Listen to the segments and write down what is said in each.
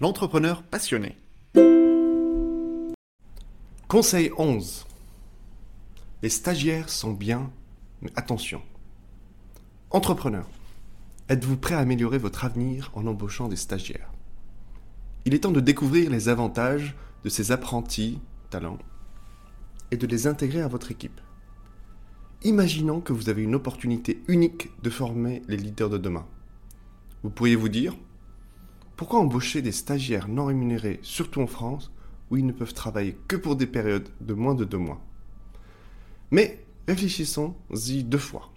l'entrepreneur passionné. Conseil 11. Les stagiaires sont bien, mais attention. Entrepreneur, êtes-vous prêt à améliorer votre avenir en embauchant des stagiaires? Il est temps de découvrir les avantages de ces apprentis talents et de les intégrer à votre équipe. Imaginons que vous avez une opportunité unique de former les leaders de demain. Vous pourriez vous dire, pourquoi embaucher des stagiaires non rémunérés, surtout en France, où ils ne peuvent travailler que pour des périodes de moins de deux mois? Mais réfléchissons-y deux fois.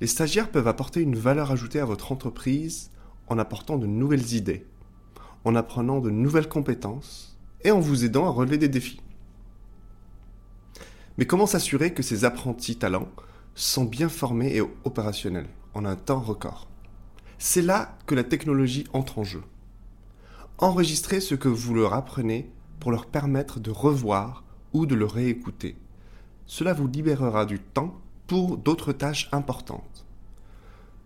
Les stagiaires peuvent apporter une valeur ajoutée à votre entreprise en apportant de nouvelles idées, en apprenant de nouvelles compétences et en vous aidant à relever des défis. Mais comment s'assurer que ces apprentis talents sont bien formés et opérationnels en un temps record? C'est là que la technologie entre en jeu. Enregistrez ce que vous leur apprenez pour leur permettre de revoir ou de le réécouter. Cela vous libérera du temps pour d'autres tâches importantes.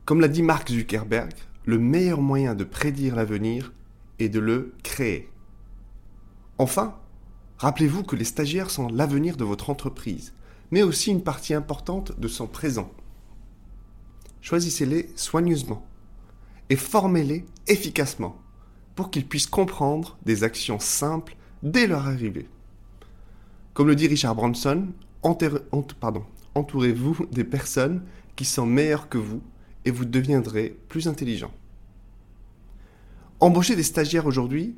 Comme l'a dit Mark Zuckerberg, le meilleur moyen de prédire l'avenir est de le créer. Enfin, Rappelez-vous que les stagiaires sont l'avenir de votre entreprise, mais aussi une partie importante de son présent. Choisissez-les soigneusement et formez-les efficacement pour qu'ils puissent comprendre des actions simples dès leur arrivée. Comme le dit Richard Branson, entourez-vous des personnes qui sont meilleures que vous et vous deviendrez plus intelligent. Embauchez des stagiaires aujourd'hui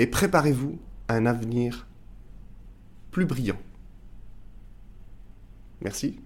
et préparez-vous un avenir plus brillant. Merci.